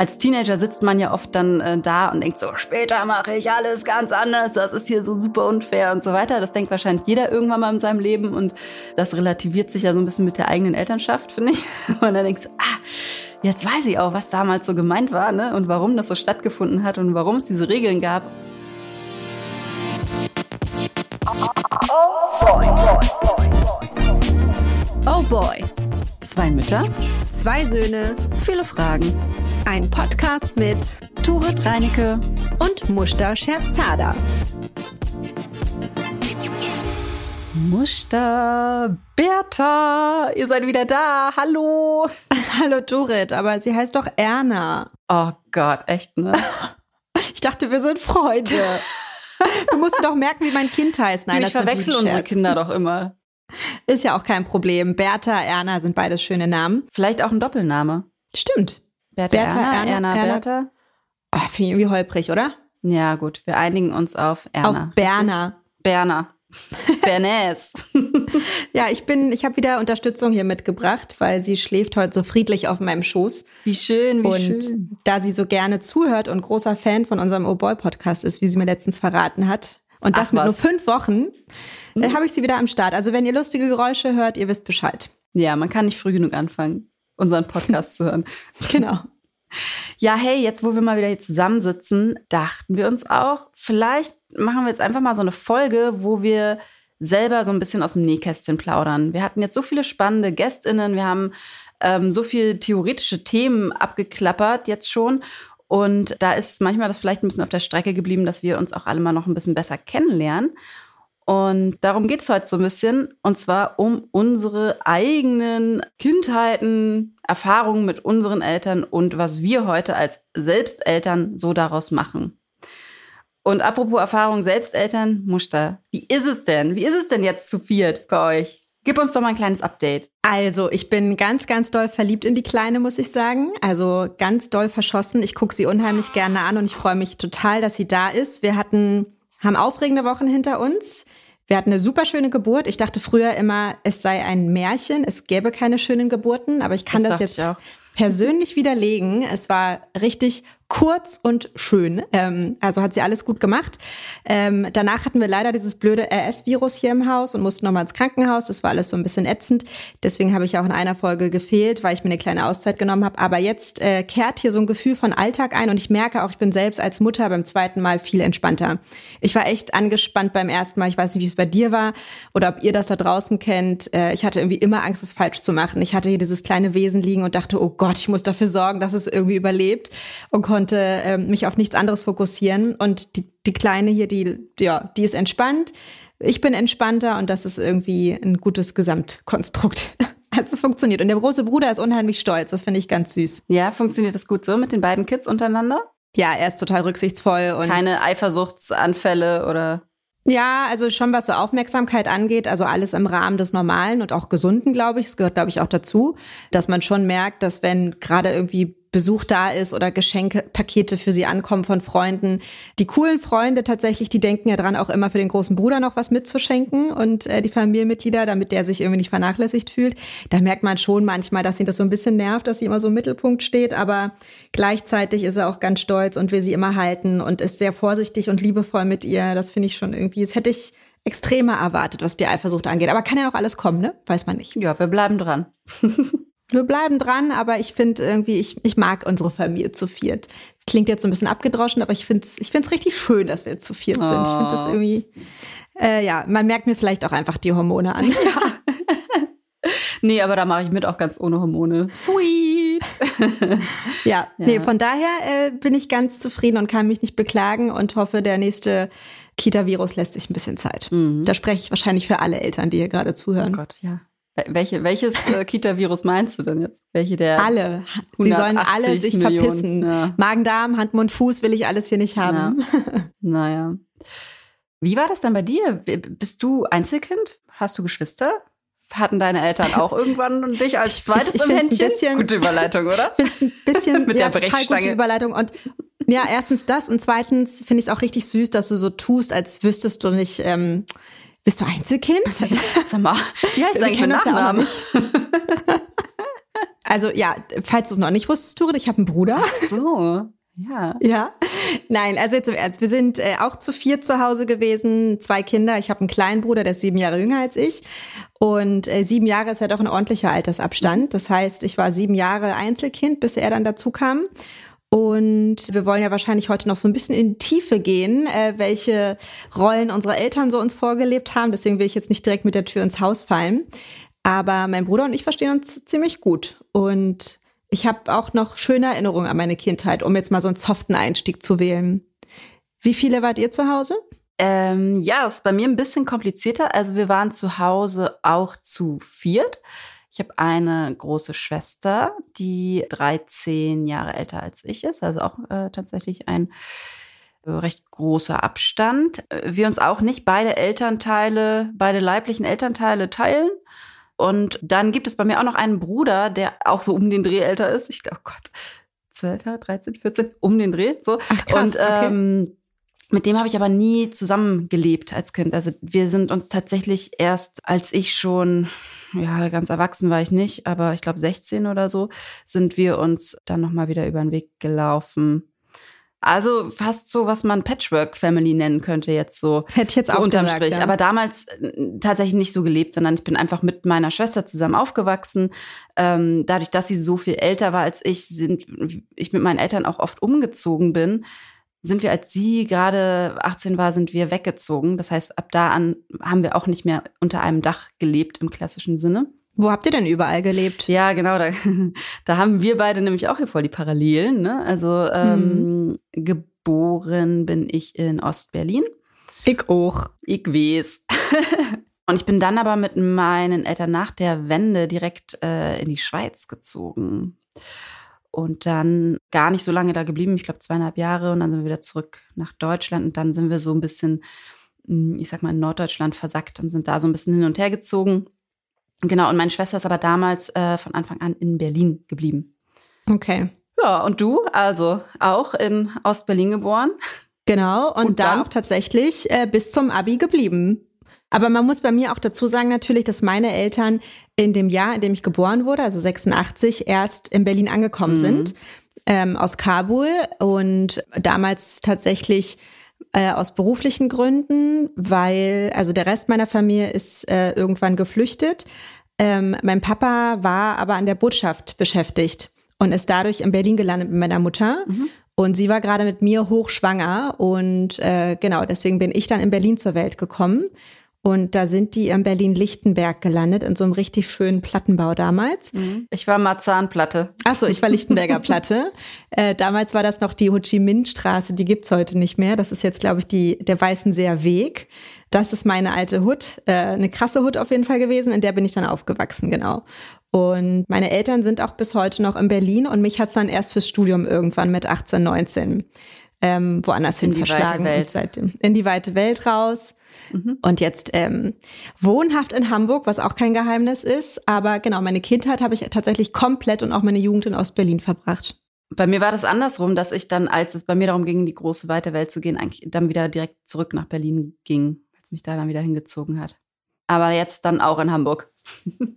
als Teenager sitzt man ja oft dann äh, da und denkt so, später mache ich alles ganz anders, das ist hier so super unfair und so weiter. Das denkt wahrscheinlich jeder irgendwann mal in seinem Leben und das relativiert sich ja so ein bisschen mit der eigenen Elternschaft, finde ich. Und dann denkst du, ah, jetzt weiß ich auch, was damals so gemeint war ne? und warum das so stattgefunden hat und warum es diese Regeln gab. Oh boy. Oh boy. Zwei Mütter, Zwei Söhne. viele Fragen. Ein Podcast mit Turit Reinecke. und Mushta Scherzada. Muster, Bertha, ihr seid wieder da. Hallo. Hallo Dorit, aber sie heißt doch Erna. Oh Gott, echt, ne? Ich dachte, wir sind Freunde. Du musst doch merken, wie mein Kind heißt. Nein, du, ich verwechsel unsere. Kinder doch immer. Ist ja auch kein Problem. Bertha, Erna sind beides schöne Namen. Vielleicht auch ein Doppelname. Stimmt. Bertha, Bertha, Erna, Erna, Erna, Erna. Bertha. Oh, Finde ich irgendwie holprig, oder? Ja, gut, wir einigen uns auf Erna. Auf Berner. Berner. Bernays. Ja, ich bin, ich habe wieder Unterstützung hier mitgebracht, weil sie schläft heute so friedlich auf meinem Schoß. Wie schön, wie und schön. da sie so gerne zuhört und großer Fan von unserem Oh Boy Podcast ist, wie sie mir letztens verraten hat, und das Ach, mit was. nur fünf Wochen, äh, habe ich sie wieder am Start. Also wenn ihr lustige Geräusche hört, ihr wisst Bescheid. Ja, man kann nicht früh genug anfangen, unseren Podcast zu hören. Genau. Ja, hey, jetzt wo wir mal wieder hier zusammensitzen, dachten wir uns auch, vielleicht machen wir jetzt einfach mal so eine Folge, wo wir selber so ein bisschen aus dem Nähkästchen plaudern. Wir hatten jetzt so viele spannende GästInnen, wir haben ähm, so viele theoretische Themen abgeklappert jetzt schon. Und da ist manchmal das vielleicht ein bisschen auf der Strecke geblieben, dass wir uns auch alle mal noch ein bisschen besser kennenlernen. Und darum geht es heute so ein bisschen. Und zwar um unsere eigenen Kindheiten, Erfahrungen mit unseren Eltern und was wir heute als Selbsteltern so daraus machen. Und apropos Erfahrung Selbsteltern, Muster, wie ist es denn? Wie ist es denn jetzt zu viert bei euch? Gib uns doch mal ein kleines Update. Also, ich bin ganz, ganz doll verliebt in die Kleine, muss ich sagen. Also ganz doll verschossen. Ich gucke sie unheimlich gerne an und ich freue mich total, dass sie da ist. Wir hatten, haben aufregende Wochen hinter uns. Wir hatten eine super schöne Geburt. Ich dachte früher immer, es sei ein Märchen, es gäbe keine schönen Geburten, aber ich kann das, dachte jetzt persönlich widerlegen. Es war richtig kurz und schön. Ähm, also hat sie alles gut gemacht. Ähm, danach hatten wir leider dieses blöde RS-Virus hier im Haus und mussten nochmal ins Krankenhaus. Das war alles so ein bisschen ätzend. Deswegen habe ich auch in einer Folge gefehlt, weil ich mir eine kleine Auszeit genommen habe. Aber jetzt äh, kehrt hier so ein Gefühl von Alltag ein und ich merke auch, ich bin selbst als Mutter beim zweiten Mal viel entspannter. Ich war echt angespannt beim ersten Mal. Ich weiß nicht, wie es bei dir war oder ob ihr das da draußen kennt. Äh, ich hatte irgendwie immer Angst, was falsch zu machen. Ich hatte hier dieses kleine Wesen liegen und dachte, oh Gott, ich muss dafür sorgen, dass es irgendwie überlebt und konnte ähm, mich auf nichts anderes fokussieren. Und die, die Kleine hier, die, ja, die ist entspannt. Ich bin entspannter und das ist irgendwie ein gutes Gesamtkonstrukt. Also es funktioniert. Und der große Bruder ist unheimlich stolz. Das finde ich ganz süß. Ja, funktioniert das gut so mit den beiden Kids untereinander? Ja, er ist total rücksichtsvoll und Keine Eifersuchtsanfälle oder Ja, also schon was so Aufmerksamkeit angeht, also alles im Rahmen des Normalen und auch Gesunden, glaube ich. Es gehört, glaube ich, auch dazu, dass man schon merkt, dass wenn gerade irgendwie Besuch da ist oder Geschenke, Pakete für sie ankommen von Freunden, die coolen Freunde tatsächlich, die denken ja dran, auch immer für den großen Bruder noch was mitzuschenken und äh, die Familienmitglieder, damit der sich irgendwie nicht vernachlässigt fühlt. Da merkt man schon manchmal, dass ihn das so ein bisschen nervt, dass sie immer so im Mittelpunkt steht, aber gleichzeitig ist er auch ganz stolz und will sie immer halten und ist sehr vorsichtig und liebevoll mit ihr. Das finde ich schon irgendwie, das hätte ich extremer erwartet, was die Eifersucht angeht. Aber kann ja noch alles kommen, ne? Weiß man nicht. ja, wir bleiben dran. Wir bleiben dran, aber ich finde irgendwie, ich, ich mag unsere Familie zu viert. Das klingt jetzt so ein bisschen abgedroschen, aber ich finde es ich find's richtig schön, dass wir zu viert sind. Ich finde das Oh. irgendwie, äh, ja, man merkt mir vielleicht auch einfach die Hormone an. Nee, aber da mache ich mit auch ganz ohne Hormone. Sweet. Ja, nee, von daher äh, bin ich ganz zufrieden und kann mich nicht beklagen und hoffe, der nächste Kita-Virus lässt sich ein bisschen Zeit. Da spreche ich wahrscheinlich für alle Eltern, die hier gerade Oh zuhören. Gott, ja. Wel- Welche, welches äh, Kita-Virus meinst du denn jetzt? Welche der? Alle. Sie sollen alle 180 sich Millionen, verpissen. ja. Magen, Darm, Hand, Mund, Fuß will ich alles hier nicht haben. Naja. Wie war das denn bei dir? Bist du Einzelkind? Hast du Geschwister? Hatten deine Eltern auch irgendwann dich als zweites ich im find's ein Händchen? bisschen- Gute Überleitung, oder? finde es ein bisschen Mit ja, der total gute. Überleitung. Und ja, erstens das und zweitens finde ich es auch richtig süß, dass du so tust, als wüsstest du nicht, ähm, bist du Einzelkind? Sag mal, wie heißt Wir eigentlich ja? Also ja, falls du es noch nicht wusstest, Turit, ich habe einen Bruder. Ach so. Ja. Ja. Nein, also jetzt im Ernst. Wir sind äh, auch zu vier zu Hause gewesen, zwei Kinder. Ich habe einen kleinen Bruder, der ist sieben Jahre jünger als ich. Und äh, sieben Jahre ist ja doch ein ordentlicher Altersabstand. Das heißt, ich war sieben Jahre Einzelkind, bis er dann dazu kam. Und wir wollen ja wahrscheinlich heute noch so ein bisschen in die Tiefe gehen, äh, welche Rollen unsere Eltern so uns vorgelebt haben. Deswegen will ich jetzt nicht direkt mit der Tür ins Haus fallen. Aber mein Bruder und ich verstehen uns ziemlich gut. Und ich habe auch noch schöne Erinnerungen an meine Kindheit, um jetzt mal so einen soften Einstieg zu wählen. Wie viele wart ihr zu Hause? Ähm, ja, ist bei mir ein bisschen komplizierter. Also wir waren zu Hause auch zu viert. Ich habe eine große Schwester, die 13 Jahre älter als ich ist, also auch äh, tatsächlich ein äh, recht großer Abstand. Wir uns auch nicht beide Elternteile, beide leiblichen Elternteile teilen. Und dann gibt es bei mir auch noch einen Bruder, der auch so um den Dreh älter ist. Ich glaube, oh Gott, 12 Jahre, 13, 14, um den Dreh. So. Ach, krass, und ähm, mit dem habe ich aber nie zusammengelebt als Kind. Also wir sind uns tatsächlich erst, als ich schon, ja, ganz erwachsen war ich nicht, aber ich glaube 16 oder so, sind wir uns dann nochmal wieder über den Weg gelaufen. Also fast so, was man Patchwork-Family nennen könnte, jetzt so. Hätte ich jetzt so auch unterm gesagt, Strich. ja. Aber damals äh, tatsächlich nicht so gelebt, sondern ich bin einfach mit meiner Schwester zusammen aufgewachsen. Ähm, dadurch, dass sie so viel älter war als ich, sind ich mit meinen Eltern auch oft umgezogen bin, sind wir, als sie gerade 18 war, sind wir weggezogen. Das heißt, ab da an haben wir auch nicht mehr unter einem Dach gelebt im klassischen Sinne. Wo habt ihr denn überall gelebt? Ja, genau. Da, da haben wir beide nämlich auch hier voll die Parallelen. Ne? Also ähm, geboren bin ich in Ostberlin. Ich auch. Ich weiß. Und ich bin dann aber mit meinen Eltern nach der Wende direkt äh, in die Schweiz gezogen. Und dann gar nicht so lange da geblieben, ich glaube zweieinhalb Jahre. Und dann sind wir wieder zurück nach Deutschland. Und dann sind wir so ein bisschen, mh, ich sag mal, in Norddeutschland versackt und sind da so ein bisschen hin und her gezogen. Genau, und meine Schwester ist aber damals äh, von Anfang an in Berlin geblieben. Okay. Ja, und du, also auch in Ostberlin geboren. Genau, und, Und da auch tatsächlich äh, bis zum Abi geblieben. Aber man muss bei mir auch dazu sagen natürlich, dass meine Eltern in dem Jahr, in dem ich geboren wurde, also 86, erst in Berlin angekommen Mhm. sind, ähm, aus Kabul und damals tatsächlich äh, aus beruflichen Gründen, weil also der Rest meiner Familie ist äh, irgendwann geflüchtet. Ähm, mein Papa war aber an der Botschaft beschäftigt und ist dadurch in Berlin gelandet mit meiner Mutter. Und sie war gerade mit mir hochschwanger und äh, genau, deswegen bin ich dann in Berlin zur Welt gekommen. Und da sind die in Berlin-Lichtenberg gelandet, in so einem richtig schönen Plattenbau damals. Ich war Marzahn-Platte. Ach so, ich war Lichtenberger Platte. Äh, damals war das noch die Ho Chi Minh Straße, die gibt's heute nicht mehr. Das ist jetzt, glaube ich, die, der Weißenseer Weg. Das ist meine alte Hut, äh, eine krasse Hut auf jeden Fall gewesen, in der bin ich dann aufgewachsen, genau. Und meine Eltern sind auch bis heute noch in Berlin und mich hat's dann erst fürs Studium irgendwann mit 18, 19 ähm, woanders hin In weite verschlagen. Welt. Und seitdem in die weite Welt raus. Und jetzt ähm, wohnhaft in Hamburg, was auch kein Geheimnis ist. Aber genau, meine Kindheit habe ich tatsächlich komplett und auch meine Jugend in Ostberlin verbracht. Bei mir war das andersrum, dass ich dann, als es bei mir darum ging, in die große weite Welt zu gehen, eigentlich dann wieder direkt zurück nach Berlin ging, als mich da dann wieder hingezogen hat. Aber jetzt dann auch in Hamburg.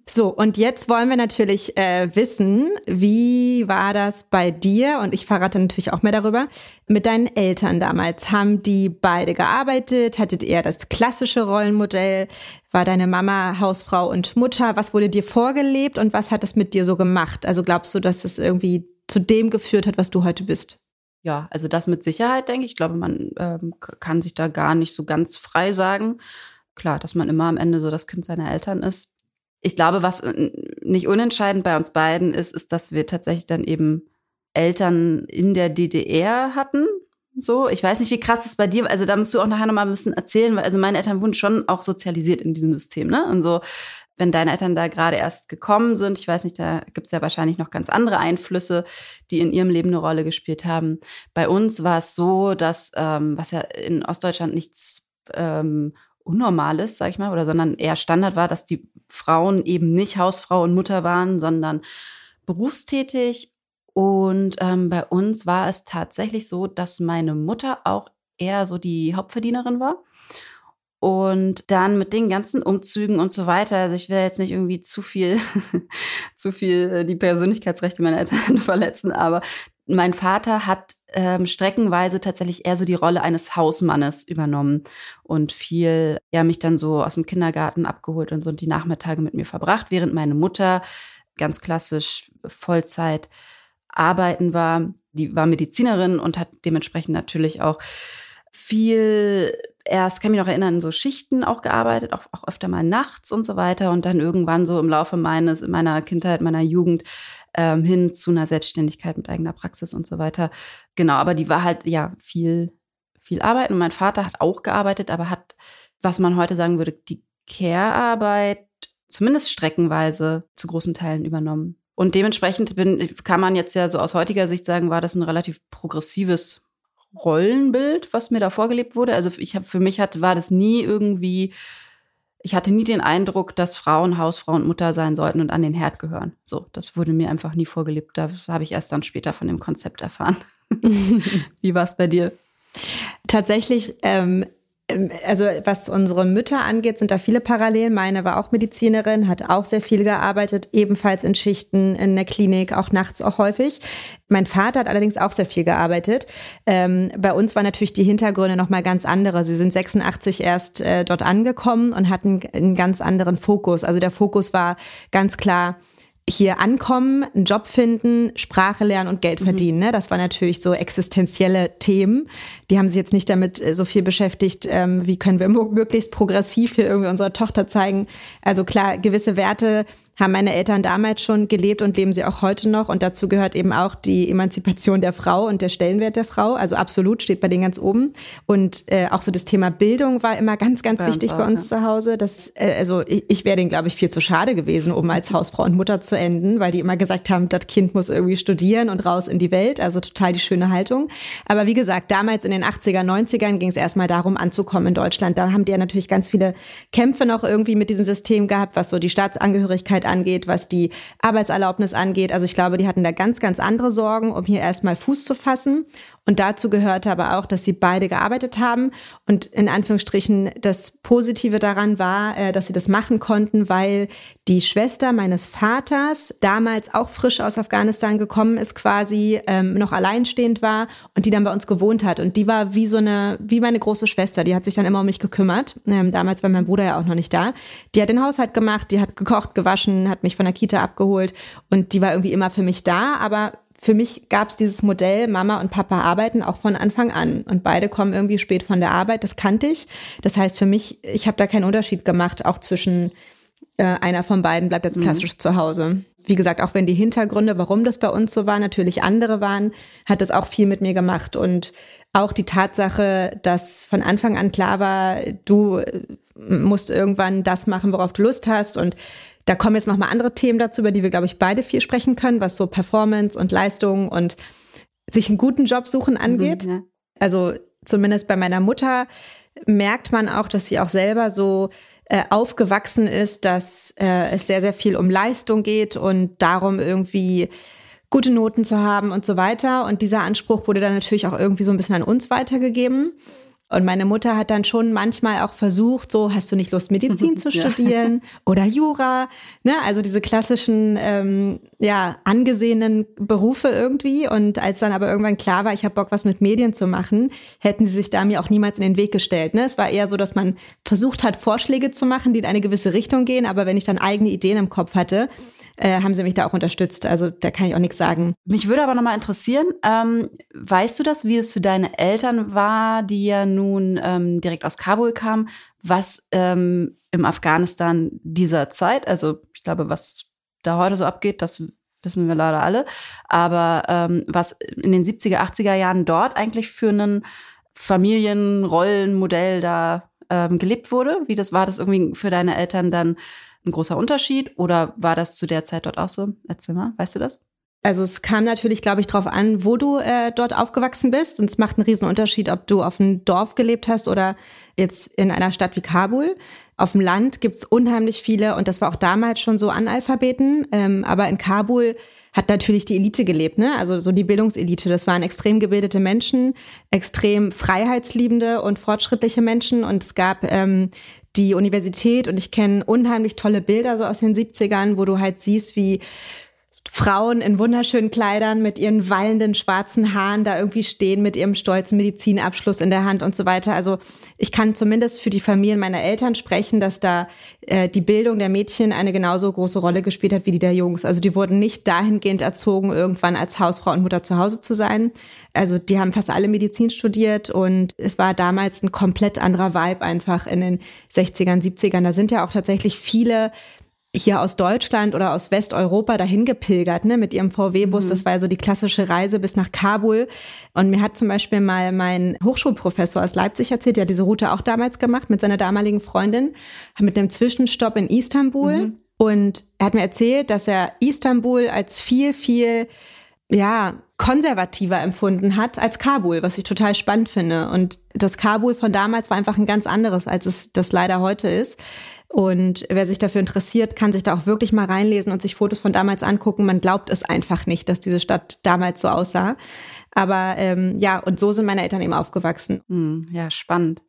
So, und jetzt wollen wir natürlich äh, wissen, wie war das bei dir? Und ich verrate natürlich auch mehr darüber. Mit deinen Eltern damals. Haben die beide gearbeitet? Hattet ihr das klassische Rollenmodell? War deine Mama Hausfrau und Mutter? Was wurde dir vorgelebt und was hat es mit dir so gemacht? Also glaubst du, dass es irgendwie zu dem geführt hat, was du heute bist? Ja, also das mit Sicherheit, denke ich. Ich glaube, man ähm, kann sich da gar nicht so ganz frei sagen. Klar, dass man immer am Ende so das Kind seiner Eltern ist. Ich glaube, was äh, nicht unentscheidend bei uns beiden ist, ist, dass wir tatsächlich dann eben Eltern in der DDR hatten. So, ich weiß nicht, wie krass das bei dir. Also da musst du auch nachher noch mal ein bisschen erzählen, weil also meine Eltern wurden schon auch sozialisiert in diesem System, ne? Und so, wenn deine Eltern da gerade erst gekommen sind, ich weiß nicht, da gibt's ja wahrscheinlich noch ganz andere Einflüsse, die in ihrem Leben eine Rolle gespielt haben. Bei uns war es so, dass, ähm, was ja in Ostdeutschland nichts ähm, Unnormales, sag ich mal, oder sondern eher Standard war, dass die Frauen eben nicht Hausfrau und Mutter waren, sondern berufstätig. Und ähm, bei uns war es tatsächlich so, dass meine Mutter auch eher so die Hauptverdienerin war. Und dann mit den ganzen Umzügen und so weiter, also ich will jetzt nicht irgendwie zu viel, zu viel äh, die Persönlichkeitsrechte meiner Eltern verletzen, aber mein Vater hat ähm, streckenweise tatsächlich eher so die Rolle eines Hausmannes übernommen und viel, ja, mich dann so aus dem Kindergarten abgeholt und so die Nachmittage mit mir verbracht, während meine Mutter ganz klassisch Vollzeit arbeiten war. Die war Medizinerin und hat dementsprechend natürlich auch viel erst, kann mich noch erinnern, in so Schichten auch gearbeitet, auch, auch öfter mal nachts und so weiter. Und dann irgendwann so im Laufe meines, meiner Kindheit, meiner Jugend ähm, hin zu einer Selbstständigkeit mit eigener Praxis und so weiter. Genau, aber die war halt ja viel, viel Arbeit. Und mein Vater hat auch gearbeitet, aber hat, was man heute sagen würde, die Care-Arbeit zumindest streckenweise zu großen Teilen übernommen. Und dementsprechend bin, kann man jetzt ja so aus heutiger Sicht sagen, war das ein relativ progressives Rollenbild, was mir da vorgelebt wurde. Also ich habe für mich hat, war das nie irgendwie, ich hatte nie den Eindruck, dass Frauen Hausfrau und Mutter sein sollten und an den Herd gehören. So, das wurde mir einfach nie vorgelebt. Das habe ich erst dann später von dem Konzept erfahren. Wie war es bei dir? Tatsächlich ähm, ähm, also was unsere Mütter angeht, sind da viele Parallelen. Meine war auch Medizinerin, hat auch sehr viel gearbeitet, ebenfalls in Schichten, in der Klinik, auch nachts auch häufig. Mein Vater hat allerdings auch sehr viel gearbeitet. Ähm, bei uns waren natürlich die Hintergründe nochmal ganz andere. Sie sind 86 erst äh, dort angekommen und hatten einen ganz anderen Fokus. Also der Fokus war ganz klar, hier ankommen, einen Job finden, Sprache lernen und Geld mhm. verdienen. Ne? Das waren natürlich so existenzielle Themen. Die haben sich jetzt nicht damit äh, so viel beschäftigt, ähm, wie können wir möglichst progressiv hier irgendwie unserer Tochter zeigen. Also klar, gewisse Werte haben meine Eltern damals schon gelebt und leben sie auch heute noch. Und dazu gehört eben auch die Emanzipation der Frau und der Stellenwert der Frau. Also absolut steht bei denen ganz oben. Und äh, auch so das Thema Bildung war immer ganz, ganz bei wichtig auch, bei uns ja. zu Hause. Das, äh, also ich, ich wäre denen, glaube ich, viel zu schade gewesen, um als Hausfrau und Mutter zu enden, weil die immer gesagt haben, das Kind muss irgendwie studieren und raus in die Welt. Also total die schöne Haltung. Aber wie gesagt, damals in den 80er, 90ern ging es erstmal darum, anzukommen in Deutschland. Da haben die ja natürlich ganz viele Kämpfe noch irgendwie mit diesem System gehabt, was so die Staatsangehörigkeit Arbeit angeht, was die Arbeitserlaubnis angeht. Also ich glaube, die hatten da ganz, ganz andere Sorgen, um hier erstmal Fuß zu fassen. Und dazu gehörte aber auch, dass sie beide gearbeitet haben. Und in Anführungsstrichen das Positive daran war, äh, dass sie das machen konnten, weil die Schwester meines Vaters damals auch frisch aus Afghanistan gekommen ist, quasi ähm, noch alleinstehend war und die dann bei uns gewohnt hat. Und die war wie so eine, wie meine große Schwester. Die hat sich dann immer um mich gekümmert. Ähm, damals war mein Bruder ja auch noch nicht da. Die hat den Haushalt gemacht, die hat gekocht, gewaschen, hat mich von der Kita abgeholt und die war irgendwie immer für mich da. Aber für mich gab es dieses Modell, Mama und Papa arbeiten auch von Anfang an. Und beide kommen irgendwie spät von der Arbeit, das kannte ich. Das heißt für mich, ich habe da keinen Unterschied gemacht, auch zwischen äh, einer von beiden bleibt jetzt mhm. klassisch mhm. zu Hause. Wie gesagt, auch wenn die Hintergründe, warum das bei uns so war, natürlich andere waren, hat das auch viel mit mir gemacht. Und auch die Tatsache, dass von Anfang an klar war, du äh, musst irgendwann das machen, worauf du Lust hast und da kommen jetzt nochmal andere Themen dazu, über die wir, glaube ich, beide viel sprechen können, was so Performance und Leistung und sich einen guten Job suchen angeht. Mhm, ja. Also zumindest bei meiner Mutter merkt man auch, dass sie auch selber so äh, aufgewachsen ist, dass äh, es sehr, sehr viel um Leistung geht und darum irgendwie gute Noten zu haben und so weiter. Und dieser Anspruch wurde dann natürlich auch irgendwie so ein bisschen an uns weitergegeben. Und meine Mutter hat dann schon manchmal auch versucht, so, hast du nicht Lust, Medizin zu studieren ja. oder Jura? Ne? Also diese klassischen, ähm, ja, angesehenen Berufe irgendwie. Und als dann aber irgendwann klar war, ich habe Bock, was mit Medien zu machen, hätten sie sich da mir auch niemals in den Weg gestellt. Ne? Es war eher so, dass man versucht hat, Vorschläge zu machen, die in eine gewisse Richtung gehen. Aber wenn ich dann eigene Ideen im Kopf hatte, äh, haben sie mich da auch unterstützt. Also da kann ich auch nichts sagen. Mich würde aber nochmal interessieren, ähm, weißt du das, wie es für deine Eltern war, die ja nun ähm, direkt aus Kabul kamen, was ähm, im Afghanistan dieser Zeit, also ich glaube, was da heute so abgeht, das wissen wir leider alle, aber ähm, was in den 70er, 80er Jahren dort eigentlich für ein Familienrollenmodell da ähm, gelebt wurde? Wie das war das irgendwie für deine Eltern dann ein großer Unterschied oder war das zu der Zeit dort auch so? Erzähl mal, weißt du das? Also es kam natürlich, glaube ich, darauf an, wo du äh, dort aufgewachsen bist. Und es macht einen riesen Unterschied, ob du auf einem Dorf gelebt hast oder jetzt in einer Stadt wie Kabul. auf dem Land gibt's unheimlich viele, und das war auch damals schon so Analphabeten, ähm, aber in Kabul hat natürlich die Elite gelebt, ne? Also so die Bildungselite. Das waren extrem gebildete Menschen, extrem freiheitsliebende und fortschrittliche Menschen. Und es gab ähm, die Universität und ich kenne unheimlich tolle Bilder so aus den 70ern, wo du halt siehst, wie Frauen in wunderschönen Kleidern mit ihren wallenden schwarzen Haaren da irgendwie stehen, mit ihrem stolzen Medizinabschluss in der Hand und so weiter. Also ich kann zumindest für die Familien meiner Eltern sprechen, dass da äh, die Bildung der Mädchen eine genauso große Rolle gespielt hat wie die der Jungs. Also die wurden nicht dahingehend erzogen, irgendwann als Hausfrau und Mutter zu Hause zu sein. Also die haben fast alle Medizin studiert und es war damals ein komplett anderer Vibe einfach in den 60ern, 70ern. Da sind ja auch tatsächlich viele hier aus Deutschland oder aus Westeuropa dahin gepilgert, ne, mit ihrem VW-Bus. Mhm. Das war so die klassische Reise bis nach Kabul. Und mir hat zum Beispiel mal mein Hochschulprofessor aus Leipzig erzählt, der hat diese Route auch damals gemacht mit seiner damaligen Freundin, mit einem Zwischenstopp in Istanbul. Mhm. Und er hat mir erzählt, dass er Istanbul als viel, viel, ja, konservativer empfunden hat als Kabul, was ich total spannend finde. Und das Kabul von damals war einfach ein ganz anderes, als es das leider heute ist. Und wer sich dafür interessiert, kann sich da auch wirklich mal reinlesen und sich Fotos von damals angucken. Man glaubt es einfach nicht, dass diese Stadt damals so aussah. Aber ähm, ja, und so sind meine Eltern eben aufgewachsen. Hm, ja, spannend.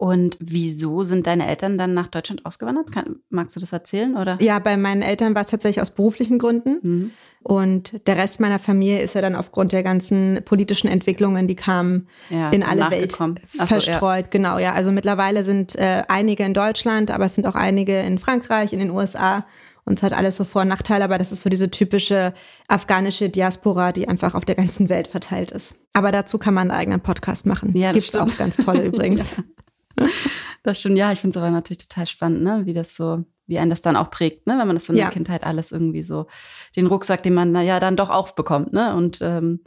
Und wieso sind deine Eltern dann nach Deutschland ausgewandert? Kann, magst du das erzählen? Oder? Ja, bei meinen Eltern war es tatsächlich aus beruflichen Gründen. Mhm. Und der Rest meiner Familie ist ja dann aufgrund der ganzen politischen Entwicklungen, die kamen ja, in alle Welt so, verstreut. Ja. Genau, ja. Also mittlerweile sind äh, einige in Deutschland, aber es sind auch einige in Frankreich, in den USA. Und es hat alles so Vor- und Nachteile, aber das ist so diese typische afghanische Diaspora, die einfach auf der ganzen Welt verteilt ist. Aber dazu kann man einen eigenen Podcast machen. Ja, Gibt's stimmt. auch ganz tolle übrigens. ja. Das stimmt, ja, ich finde es aber natürlich total spannend, ne? wie das so, wie einen das dann auch prägt, ne? wenn man das in ja. der Kindheit alles irgendwie so, den Rucksack, den man ja dann doch aufbekommt. Ne? Und ähm,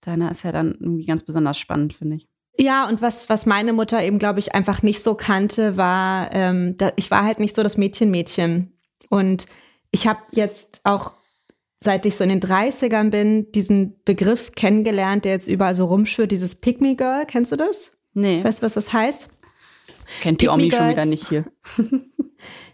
deiner ist ja dann irgendwie ganz besonders spannend, finde ich. Ja, und was, was meine Mutter eben, glaube ich, einfach nicht so kannte, war, ähm, da, ich war halt nicht so das Mädchen-Mädchen. Und ich habe jetzt auch, seit ich so in den 30ern bin, diesen Begriff kennengelernt, der jetzt überall so rumschwirrt, dieses Pygmy Girl. Kennst du das? Nee. Weißt du, was das heißt? Kennt die Omi schon wieder nicht hier.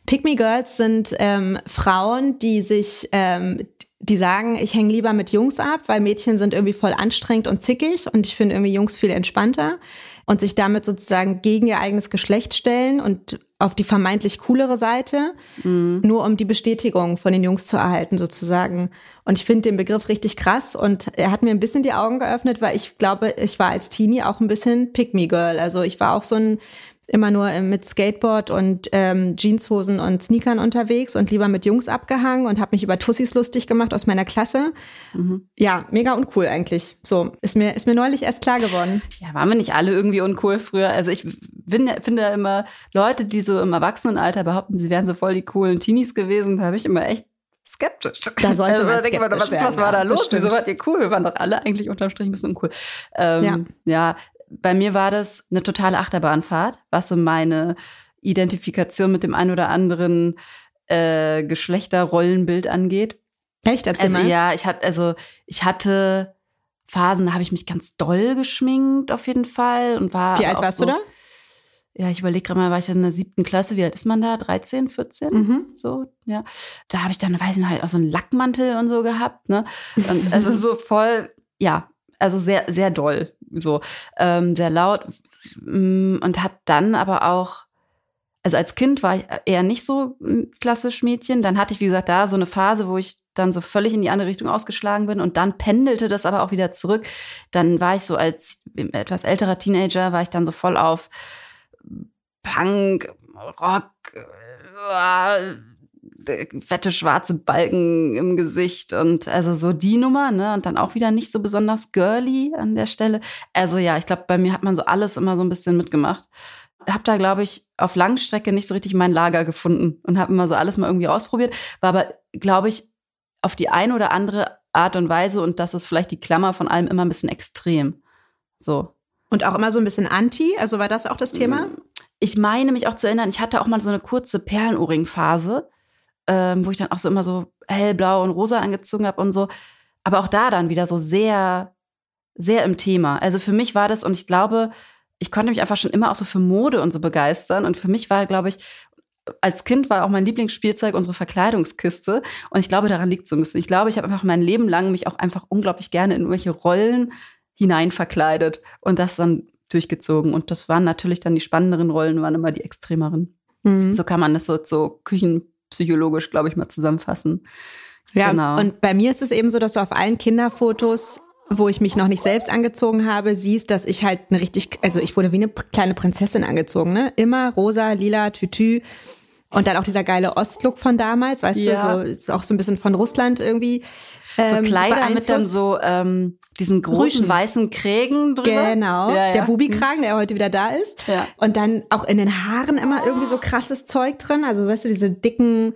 Pygmy Girls sind ähm, Frauen, die sich, ähm, die sagen, ich hänge lieber mit Jungs ab, weil Mädchen sind irgendwie voll anstrengend und zickig und ich finde irgendwie Jungs viel entspannter und sich damit sozusagen gegen ihr eigenes Geschlecht stellen und auf die vermeintlich coolere Seite, mhm. nur um die Bestätigung von den Jungs zu erhalten sozusagen. Und ich finde den Begriff richtig krass und er hat mir ein bisschen die Augen geöffnet, weil ich glaube, ich war als Teenie auch ein bisschen Pick-me Girl. Also ich war auch so ein immer nur äh, mit Skateboard und ähm, Jeanshosen und Sneakern unterwegs und lieber mit Jungs abgehangen und habe mich über Tussis lustig gemacht aus meiner Klasse. Mhm. Ja, mega uncool eigentlich. So, ist mir, ist mir neulich erst klar geworden. Ja, waren wir nicht alle irgendwie uncool früher? Also ich finde, finde immer Leute, die so im Erwachsenenalter behaupten, sie wären so voll die coolen Teenies gewesen, da habe ich immer echt skeptisch. Da sollte also, man skeptisch man, was, werden, was war da los? Wieso wart ihr cool? Wir waren doch alle eigentlich unterm Strich ein bisschen uncool. Ähm, ja. ja, bei mir war das eine totale Achterbahnfahrt, was so meine Identifikation mit dem ein oder anderen äh, Geschlechterrollenbild angeht. Echt? Erzähl also, mal. Ja, ich hatte, also ich hatte Phasen, da habe ich mich ganz doll geschminkt auf jeden Fall und war. Wie alt warst so, du da? Ja, ich überlege gerade mal, war ich in der siebten Klasse, wie alt ist man da? 13, 14? Mhm. So, ja. Da habe ich dann, weiß ich nicht, halt auch so einen Lackmantel und so gehabt, ne? Und also so voll, ja, also sehr, sehr doll, so ähm, sehr laut mm, und hat dann aber auch, also als Kind war ich eher nicht so klassisch Mädchen. Dann hatte ich, wie gesagt, da so eine Phase, wo ich dann so völlig in die andere Richtung ausgeschlagen bin und dann pendelte das aber auch wieder zurück. Dann war ich so als etwas älterer Teenager, war ich dann so voll auf Punk, Rock, äh, fette schwarze Balken im Gesicht und also so die Nummer, ne? Und dann auch wieder nicht so besonders girly an der Stelle. Also ja, ich glaube, bei mir hat man so alles immer so ein bisschen mitgemacht. Hab da, glaube ich, auf Langstrecke nicht so richtig mein Lager gefunden und habe immer so alles mal irgendwie ausprobiert. War aber, glaube ich, auf die eine oder andere Art und Weise und das ist vielleicht die Klammer von allem immer ein bisschen extrem. So. Und auch immer so ein bisschen anti, also war das auch das Thema? Ich meine mich auch zu erinnern, ich hatte auch mal so eine kurze Perlenohrring-Phase ähm, wo ich dann auch so immer so hellblau und rosa angezogen habe und so. Aber auch da dann wieder so sehr, sehr im Thema. Also für mich war das, und ich glaube, ich konnte mich einfach schon immer auch so für Mode und so begeistern. Und für mich war, glaube ich, als Kind war auch mein Lieblingsspielzeug unsere Verkleidungskiste. Und ich glaube, daran liegt so ein bisschen. Ich glaube, ich habe einfach mein Leben lang mich auch einfach unglaublich gerne in irgendwelche Rollen hinein verkleidet und das dann durchgezogen. Und das waren natürlich dann die spannenderen Rollen, waren immer die extremeren. Mhm. So kann man das so, so küchenpsychologisch, glaube ich, mal zusammenfassen. Ja, genau. und bei mir ist es eben so, dass du auf allen Kinderfotos wo ich mich noch nicht selbst angezogen habe, siehst, dass ich halt eine richtig, also ich wurde wie eine kleine Prinzessin angezogen, ne? Immer rosa, lila, Tütü. Und dann auch dieser geile Ostlook von damals, weißt ja. du, so auch so ein bisschen von Russland irgendwie. Ähm, so Kleider mit dann so ähm, diesen großen Rüschen. weißen Krägen drüber. Genau, ja, ja. der Bubi-Kragen, der heute wieder da ist. Ja. Und dann auch in den Haaren immer irgendwie so krasses Zeug drin. Also weißt du, diese dicken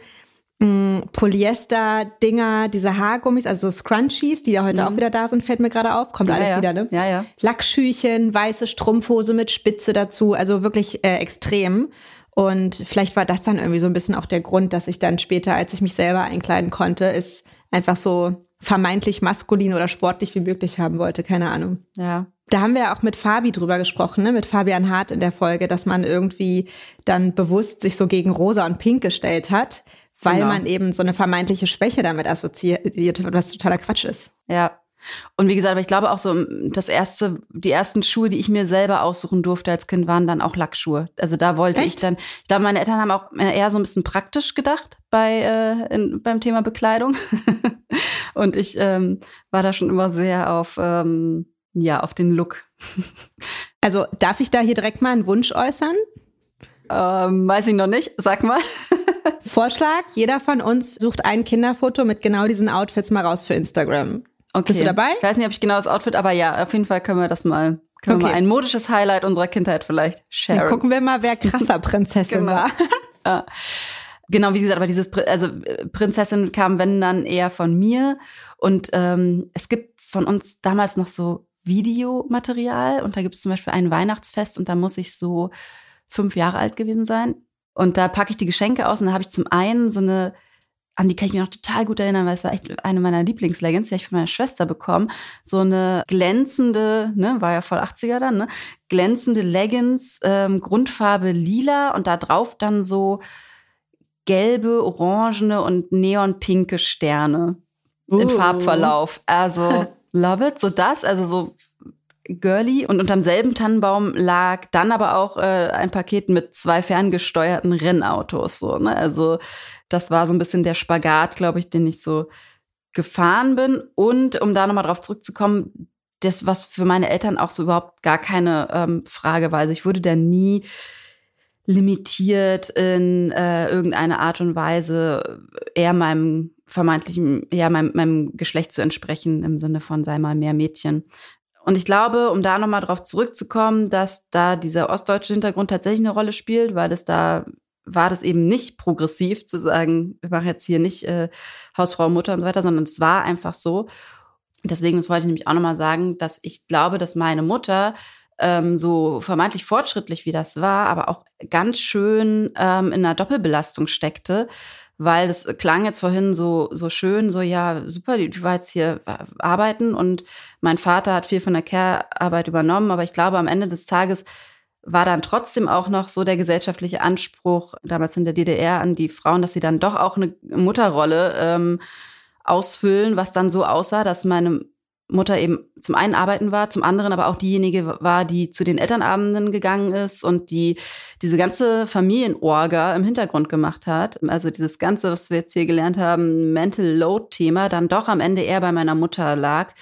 mm, Polyester-Dinger, diese Haargummis, also so Scrunchies, die ja heute mhm. auch wieder da sind, fällt mir gerade auf. Kommt alles wieder, ne? Ja, ja. Lackschüchen, weiße Strumpfhose mit Spitze dazu, also wirklich äh, extrem. Und vielleicht war das dann irgendwie so ein bisschen auch der Grund, dass ich dann später, als ich mich selber einkleiden konnte, ist einfach so vermeintlich maskulin oder sportlich wie möglich haben wollte, keine Ahnung. Ja. Da haben wir auch mit Fabi drüber gesprochen, ne? mit Fabian Hart in der Folge, dass man irgendwie dann bewusst sich so gegen Rosa und Pink gestellt hat, weil genau. man eben so eine vermeintliche Schwäche damit assoziiert, was totaler Quatsch ist. Ja. Und wie gesagt, aber ich glaube auch so, das erste, die ersten Schuhe, die ich mir selber aussuchen durfte als Kind, waren dann auch Lackschuhe. Also da wollte Echt? ich dann, ich glaube, meine Eltern haben auch eher so ein bisschen praktisch gedacht bei, äh, in, beim Thema Bekleidung. Und ich ähm, war da schon immer sehr auf, ähm, ja, auf den Look. Also darf ich da hier direkt mal einen Wunsch äußern? Ähm, weiß ich noch nicht. Sag mal. Vorschlag: Jeder von uns sucht ein Kinderfoto mit genau diesen Outfits mal raus für Instagram. Okay. Bist du dabei? Ich weiß nicht, ob ich genau das Outfit, aber ja, auf jeden Fall können wir das mal. Können okay. wir mal ein modisches Highlight unserer Kindheit vielleicht sharen. Dann gucken wir mal, wer krasser Prinzessin genau. war. ja. Genau, wie gesagt, aber dieses, also äh, Prinzessin kam, wenn dann eher von mir. Und ähm, es gibt von uns damals noch so Videomaterial und da gibt es zum Beispiel ein Weihnachtsfest und da muss ich so fünf Jahre alt gewesen sein. Und da packe ich die Geschenke aus und da habe ich zum einen so eine, an die kann ich mich noch total gut erinnern, weil es war echt eine meiner Lieblingsleggings, die habe ich von meiner Schwester bekommen. So eine glänzende, ne, war ja voll 80er dann, ne, glänzende Leggings, ähm, Grundfarbe lila und da drauf dann so gelbe, orangene und neonpinke Sterne uh. in Farbverlauf. Also love it, so das, also so girly. Und unterm selben Tannenbaum lag dann aber auch äh, ein Paket mit zwei ferngesteuerten Rennautos. So, ne? Also das war so ein bisschen der Spagat, glaube ich, den ich so gefahren bin. Und um da nochmal drauf zurückzukommen, das, was für meine Eltern auch so überhaupt gar keine ähm, Frage war. Also ich wurde da nie limitiert in äh, irgendeine Art und Weise eher meinem vermeintlichen, ja, meinem, meinem Geschlecht zu entsprechen, im Sinne von sei mal mehr Mädchen. Und ich glaube, um da nochmal drauf zurückzukommen, dass da dieser ostdeutsche Hintergrund tatsächlich eine Rolle spielt, weil es da war das eben nicht progressiv zu sagen, wir machen jetzt hier nicht äh, Hausfrau, Mutter und so weiter, sondern es war einfach so. Deswegen, das wollte ich nämlich auch nochmal sagen, dass ich glaube, dass meine Mutter ähm, so vermeintlich fortschrittlich wie das war, aber auch ganz schön ähm, in einer Doppelbelastung steckte, weil das klang jetzt vorhin so, so schön, so ja, super, die, die war jetzt hier äh, arbeiten und mein Vater hat viel von der Care-Arbeit übernommen, aber ich glaube, am Ende des Tages war dann trotzdem auch noch so der gesellschaftliche Anspruch, damals in der DDR, an die Frauen, dass sie dann doch auch eine Mutterrolle ähm, ausfüllen, was dann so aussah, dass meine Mutter eben zum einen arbeiten war, zum anderen aber auch diejenige war, die zu den Elternabenden gegangen ist und die diese ganze Familienorga im Hintergrund gemacht hat. Also dieses ganze, was wir jetzt hier gelernt haben, Mental Load-Thema, dann doch am Ende eher bei meiner Mutter lag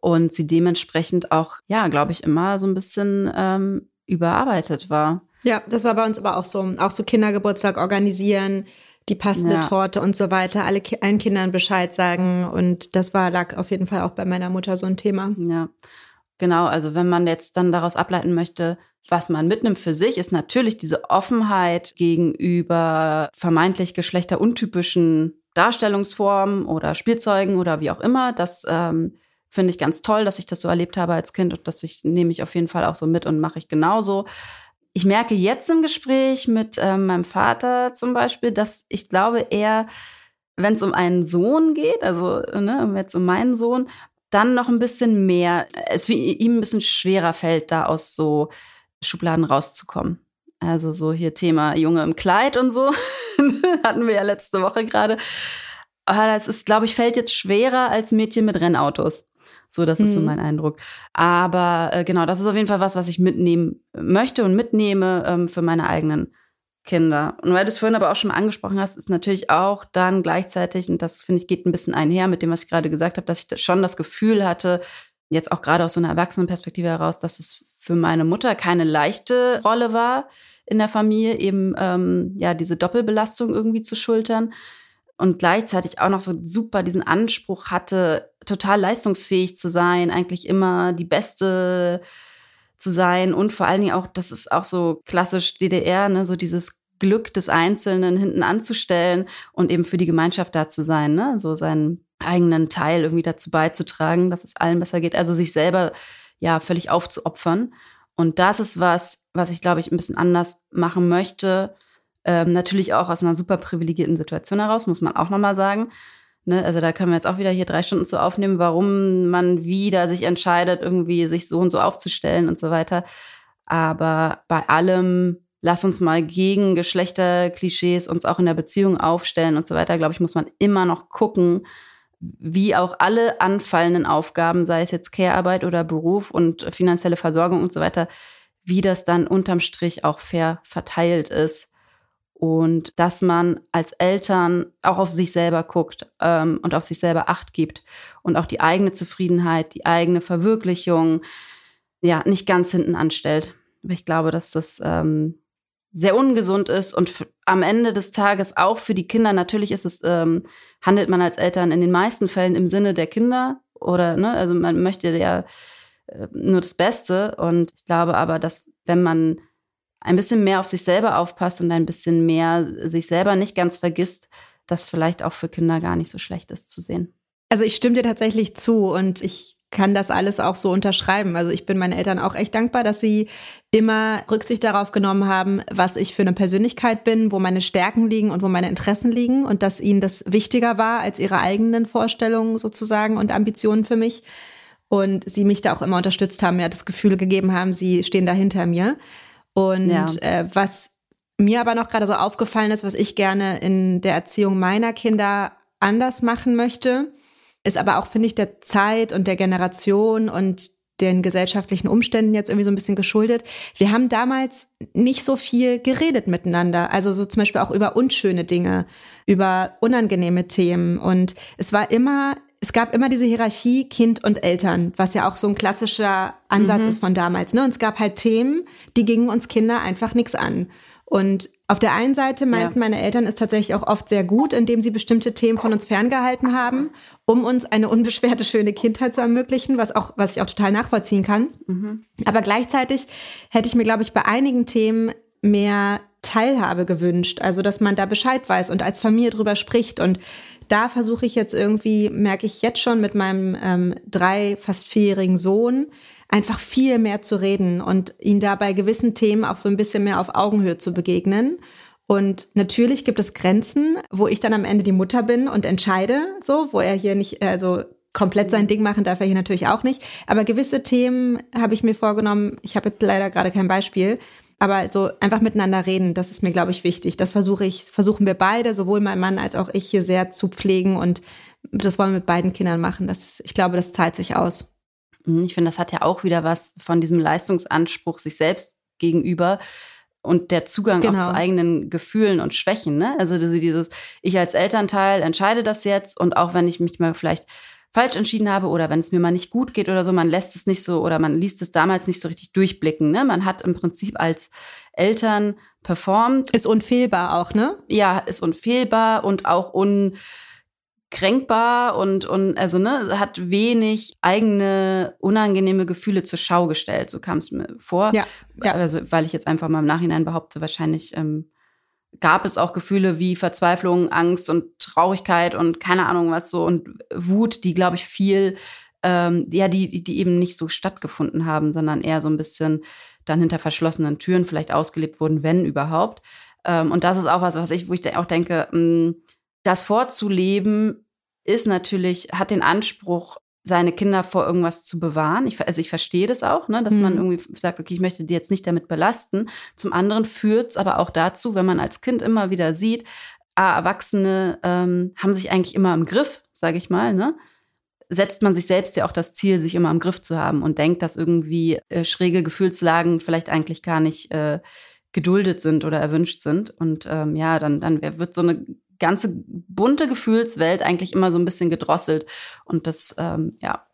und sie dementsprechend auch, ja, glaube ich, immer so ein bisschen ähm, überarbeitet war. Ja, das war bei uns aber auch so, auch so Kindergeburtstag organisieren, die passende ja. Torte und so weiter, alle allen Kindern Bescheid sagen. Und das war, lag auf jeden Fall auch bei meiner Mutter so ein Thema. Ja, genau. Also wenn man jetzt dann daraus ableiten möchte, was man mitnimmt für sich, ist natürlich diese Offenheit gegenüber vermeintlich geschlechteruntypischen Darstellungsformen oder Spielzeugen oder wie auch immer. Das ähm, finde ich ganz toll, dass ich das so erlebt habe als Kind und das ich, nehme ich auf jeden Fall auch so mit und mache ich genauso ich merke jetzt im Gespräch mit ähm, meinem Vater zum Beispiel, dass ich glaube, er, wenn es um einen Sohn geht, also ne, jetzt um meinen Sohn, dann noch ein bisschen mehr, es ihm ein bisschen schwerer fällt, da aus so Schubladen rauszukommen. Also so hier Thema Junge im Kleid und so. Hatten wir ja letzte Woche gerade. Aber das ist, glaube ich, fällt jetzt schwerer als Mädchen mit Rennautos. So, das ist so mhm. mein Eindruck. Aber äh, genau, das ist auf jeden Fall was, was ich mitnehmen möchte und mitnehme ähm, für meine eigenen Kinder. Und weil du es vorhin aber auch schon mal angesprochen hast, ist natürlich auch dann gleichzeitig, und das finde ich geht ein bisschen einher mit dem, was ich gerade gesagt habe, dass ich schon das Gefühl hatte, jetzt auch gerade aus so einer Erwachsenenperspektive heraus, dass es für meine Mutter keine leichte Rolle war in der Familie, eben ähm, ja diese Doppelbelastung irgendwie zu schultern und gleichzeitig auch noch so super diesen Anspruch hatte, total leistungsfähig zu sein, eigentlich immer die Beste zu sein und vor allen Dingen auch, das ist auch so klassisch DDR, ne, so dieses Glück des Einzelnen hinten anzustellen und eben für die Gemeinschaft da zu sein, ne, so seinen eigenen Teil irgendwie dazu beizutragen, dass es allen besser geht, also sich selber ja völlig aufzuopfern. Und das ist was, was ich glaube ich ein bisschen anders machen möchte. Ähm, natürlich auch aus einer super privilegierten Situation heraus, muss man auch nochmal sagen. Ne, also da können wir jetzt auch wieder hier drei Stunden zu aufnehmen, warum man wieder sich entscheidet, irgendwie sich so und so aufzustellen und so weiter. Aber bei allem, lass uns mal gegen Geschlechterklischees uns auch in der Beziehung aufstellen und so weiter, glaube ich, muss man immer noch gucken, wie auch alle anfallenden Aufgaben, sei es jetzt Care-Arbeit oder Beruf und finanzielle Versorgung und so weiter, wie das dann unterm Strich auch fair verteilt ist und dass man als Eltern auch auf sich selber guckt ähm, und auf sich selber Acht gibt und auch die eigene Zufriedenheit, die eigene Verwirklichung ja nicht ganz hinten anstellt. Ich glaube, dass das ähm, sehr ungesund ist und am Ende des Tages auch für die Kinder. Natürlich ist es ähm, handelt man als Eltern in den meisten Fällen im Sinne der Kinder oder ne, also man möchte ja äh, nur das Beste und ich glaube aber, dass wenn man ein bisschen mehr auf sich selber aufpasst und ein bisschen mehr sich selber nicht ganz vergisst, das vielleicht auch für Kinder gar nicht so schlecht ist zu sehen. Also ich stimme dir tatsächlich zu und ich kann das alles auch so unterschreiben. Also ich bin meinen Eltern auch echt dankbar, dass sie immer Rücksicht darauf genommen haben, was ich für eine Persönlichkeit bin, wo meine Stärken liegen und wo meine Interessen liegen und dass ihnen das wichtiger war als ihre eigenen Vorstellungen sozusagen und Ambitionen für mich. Und sie mich da auch immer unterstützt haben, mir das Gefühl gegeben haben, sie stehen da hinter mir. Und ja. äh, was mir aber noch gerade so aufgefallen ist, was ich gerne in der Erziehung meiner Kinder anders machen möchte, ist aber auch, finde ich, der Zeit und der Generation und den gesellschaftlichen Umständen jetzt irgendwie so ein bisschen geschuldet. Wir haben damals nicht so viel geredet miteinander. Also so zum Beispiel auch über unschöne Dinge, über unangenehme Themen. Und es war immer es gab immer diese Hierarchie Kind und Eltern, was ja auch so ein klassischer Ansatz mhm. ist von damals. Ne? Und es gab halt Themen, die gingen uns Kinder einfach nichts an. Und auf der einen Seite meinten ja. meine Eltern es tatsächlich auch oft sehr gut, indem sie bestimmte Themen von uns ferngehalten haben, um uns eine unbeschwerte, schöne Kindheit zu ermöglichen, was auch, was ich auch total nachvollziehen kann. Mhm. Aber gleichzeitig hätte ich mir, glaube ich, bei einigen Themen mehr Teilhabe gewünscht. Also, dass man da Bescheid weiß und als Familie drüber spricht und da versuche ich jetzt irgendwie, merke ich jetzt schon mit meinem ähm, drei, fast vierjährigen Sohn, einfach viel mehr zu reden und ihn da bei gewissen Themen auch so ein bisschen mehr auf Augenhöhe zu begegnen. Und natürlich gibt es Grenzen, wo ich dann am Ende die Mutter bin und entscheide, so, wo er hier nicht, also komplett sein Ding machen darf er hier natürlich auch nicht. Aber gewisse Themen habe ich mir vorgenommen, ich habe jetzt leider gerade kein Beispiel, aber so einfach miteinander reden, das ist mir, glaube ich, wichtig. Das versuche ich, versuchen wir beide, sowohl mein Mann als auch ich hier sehr zu pflegen und das wollen wir mit beiden Kindern machen. Das, ich glaube, das zahlt sich aus. Mhm, ich finde, das hat ja auch wieder was von diesem Leistungsanspruch sich selbst gegenüber und der Zugang genau. auch zu eigenen Gefühlen und Schwächen. Ne? Also dieses, ich als Elternteil entscheide das jetzt und auch wenn ich mich mal vielleicht falsch entschieden habe oder wenn es mir mal nicht gut geht oder so, man lässt es nicht so oder man liest es damals nicht so richtig durchblicken. Ne? Man hat im Prinzip als Eltern performt. Ist unfehlbar auch, ne? Ja, ist unfehlbar und auch unkränkbar und, und also ne, hat wenig eigene unangenehme Gefühle zur Schau gestellt. So kam es mir vor. Ja, ja. Also, weil ich jetzt einfach mal im Nachhinein behaupte, wahrscheinlich ähm, gab es auch Gefühle wie Verzweiflung, Angst und Traurigkeit und keine Ahnung was so und Wut, die, glaube ich, viel, ähm, ja, die, die eben nicht so stattgefunden haben, sondern eher so ein bisschen dann hinter verschlossenen Türen vielleicht ausgelebt wurden, wenn überhaupt. Ähm, und das ist auch was, was ich, wo ich auch denke, mh, das vorzuleben ist natürlich, hat den Anspruch, seine Kinder vor irgendwas zu bewahren. Ich, also ich verstehe das auch, ne, dass mhm. man irgendwie sagt, okay, ich möchte die jetzt nicht damit belasten. Zum anderen führt es aber auch dazu, wenn man als Kind immer wieder sieht, ah, Erwachsene ähm, haben sich eigentlich immer im Griff, sage ich mal, ne? setzt man sich selbst ja auch das Ziel, sich immer im Griff zu haben und denkt, dass irgendwie äh, schräge Gefühlslagen vielleicht eigentlich gar nicht äh, geduldet sind oder erwünscht sind. Und ähm, ja, dann, dann wird so eine ganze bunte Gefühlswelt eigentlich immer so ein bisschen gedrosselt. Und das, ähm, ja,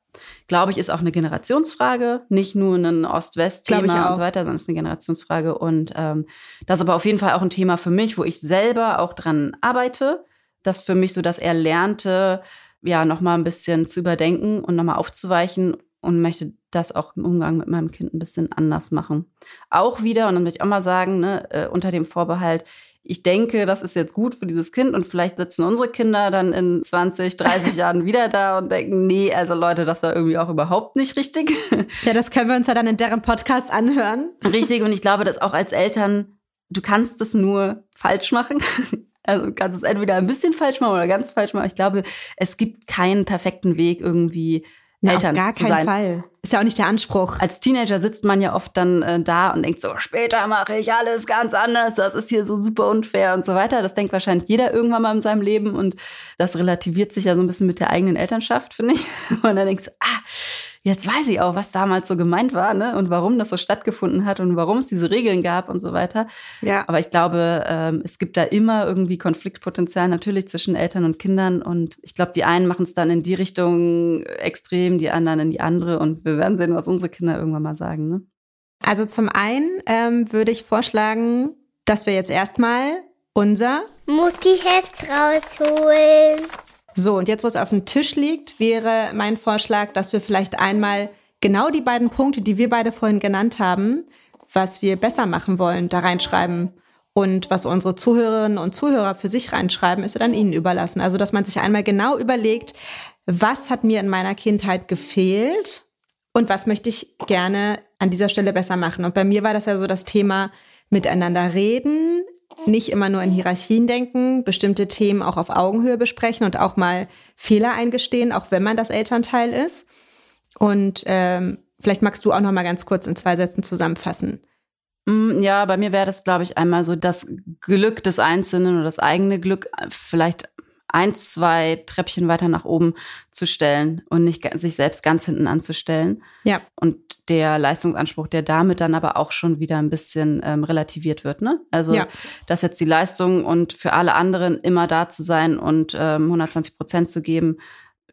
glaube ich, ist auch eine Generationsfrage, nicht nur ein Ost-West-Thema und so weiter, sondern es ist eine Generationsfrage. Und ähm, das ist aber auf jeden Fall auch ein Thema für mich, wo ich selber auch dran arbeite. Das für mich so das Erlernte, ja, nochmal ein bisschen zu überdenken und nochmal aufzuweichen und möchte das auch im Umgang mit meinem Kind ein bisschen anders machen. Auch wieder, und dann möchte ich auch mal sagen, ne, äh, unter dem Vorbehalt, ich denke, das ist jetzt gut für dieses Kind und vielleicht sitzen unsere Kinder dann in 20, 30 Jahren wieder da und denken, nee, also Leute, das war irgendwie auch überhaupt nicht richtig. Ja, das können wir uns ja dann in deren Podcast anhören. Richtig, und ich glaube, dass auch als Eltern, du kannst es nur falsch machen. Also du kannst es entweder ein bisschen falsch machen oder ganz falsch machen. Ich glaube, es gibt keinen perfekten Weg irgendwie Na, Eltern auf gar keinen. Fall. Ist ja auch nicht der Anspruch. Als Teenager sitzt man ja oft dann äh, da und denkt so, später mache ich alles ganz anders, das ist hier so super unfair und so weiter. Das denkt wahrscheinlich jeder irgendwann mal in seinem Leben und das relativiert sich ja so ein bisschen mit der eigenen Elternschaft, finde ich. Und dann denkst du, ah, jetzt weiß ich auch, was damals so gemeint war, ne? Und warum das so stattgefunden hat und warum es diese Regeln gab und so weiter. Ja. Aber ich glaube, ähm, es gibt da immer irgendwie Konfliktpotenzial natürlich zwischen Eltern und Kindern. Und ich glaube, die einen machen es dann in die Richtung extrem, die anderen in die andere. Und wir werden sehen, was unsere Kinder irgendwann mal sagen, ne? Also zum einen ähm, würde ich vorschlagen, dass wir jetzt erstmal unser Mutti-Heft rausholen. So, und jetzt, wo es auf dem Tisch liegt, wäre mein Vorschlag, dass wir vielleicht einmal genau die beiden Punkte, die wir beide vorhin genannt haben, was wir besser machen wollen, da reinschreiben. Und was unsere Zuhörerinnen und Zuhörer für sich reinschreiben, ist dann ihnen überlassen. Also, dass man sich einmal genau überlegt, was hat mir in meiner Kindheit gefehlt und was möchte ich gerne an dieser Stelle besser machen. Und bei mir war das ja so das Thema miteinander reden, nicht immer nur in Hierarchien denken, bestimmte Themen auch auf Augenhöhe besprechen und auch mal Fehler eingestehen, auch wenn man das Elternteil ist. Und ähm, vielleicht magst du auch noch mal ganz kurz in zwei Sätzen zusammenfassen. Mm, ja, bei mir wäre das, glaube ich, einmal so das Glück des Einzelnen oder das eigene Glück vielleicht ein, zwei Treppchen weiter nach oben zu stellen und nicht sich selbst ganz hinten anzustellen. Ja. Und der Leistungsanspruch, der damit dann aber auch schon wieder ein bisschen ähm, relativiert wird. Ne? Also, ja. dass jetzt die Leistung und für alle anderen immer da zu sein und ähm, 120 Prozent zu geben,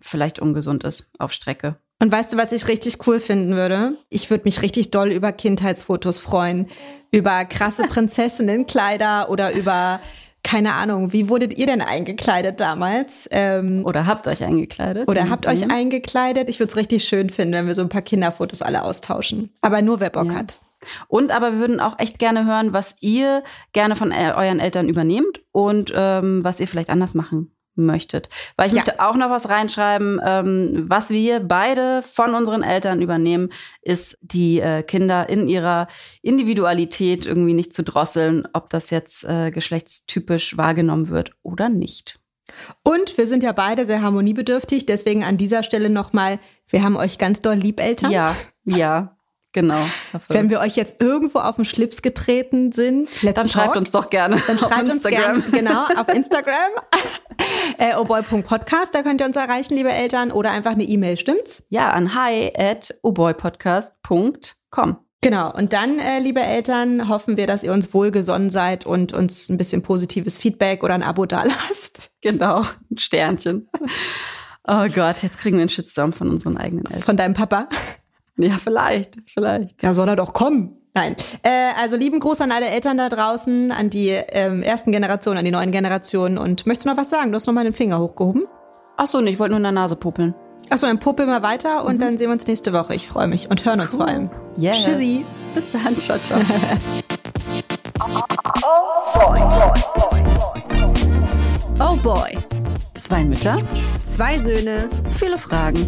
vielleicht ungesund ist auf Strecke. Und weißt du, was ich richtig cool finden würde? Ich würde mich richtig doll über Kindheitsfotos freuen. Über krasse Prinzessinnenkleider oder über keine Ahnung, wie wurdet ihr denn eingekleidet damals? Ähm, oder habt euch eingekleidet? Oder habt euch eingekleidet? Ich würde es richtig schön finden, wenn wir so ein paar Kinderfotos alle austauschen. Aber nur wer Bock ja. hat. Und aber wir würden auch echt gerne hören, was ihr gerne von äh, euren Eltern übernehmt und ähm, was ihr vielleicht anders machen möchtet. Weil ich ja. möchte auch noch was reinschreiben, ähm, was wir beide von unseren Eltern übernehmen, ist die äh, Kinder in ihrer Individualität irgendwie nicht zu drosseln, ob das jetzt äh, geschlechtstypisch wahrgenommen wird oder nicht. Und wir sind ja beide sehr harmoniebedürftig, deswegen an dieser Stelle nochmal, wir haben euch ganz doll lieb, Eltern. Ja, ja. Genau. Wenn wir euch jetzt irgendwo auf den Schlips getreten sind, dann schreibt uns doch gerne. Dann schreibt uns gerne, genau, auf Instagram. äh, oboy.podcast, da könnt ihr uns erreichen, liebe Eltern, oder einfach eine E-Mail, stimmt's? Ja, an hi at oboypodcast.com. Genau, und dann, äh, liebe Eltern, hoffen wir, dass ihr uns wohlgesonnen seid und uns ein bisschen positives Feedback oder ein Abo dalasst. Genau, ein Sternchen. Oh Gott, jetzt kriegen wir einen Shitstorm von unseren eigenen Eltern. Von deinem Papa? Ja, vielleicht, vielleicht. Ja, soll er doch kommen. Nein. Äh, also lieben Gruß an alle Eltern da draußen, an die ähm, ersten Generationen, an die neuen Generationen. Und möchtest du noch was sagen? Du hast noch mal den Finger hochgehoben. Ach so, nee, ich wollte nur in der Nase puppeln. Ach so, dann puppeln wir weiter und mhm. dann sehen wir uns nächste Woche. Ich freue mich und hören uns cool. vor allem. Yes. Tschüssi. Bis dann. Ciao, ciao. oh boy. Oh boy. Zwei Mütter, zwei Söhne, viele Fragen.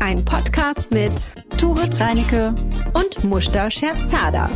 Ein Podcast mit Turit Reinecke und Mushta Scherzada.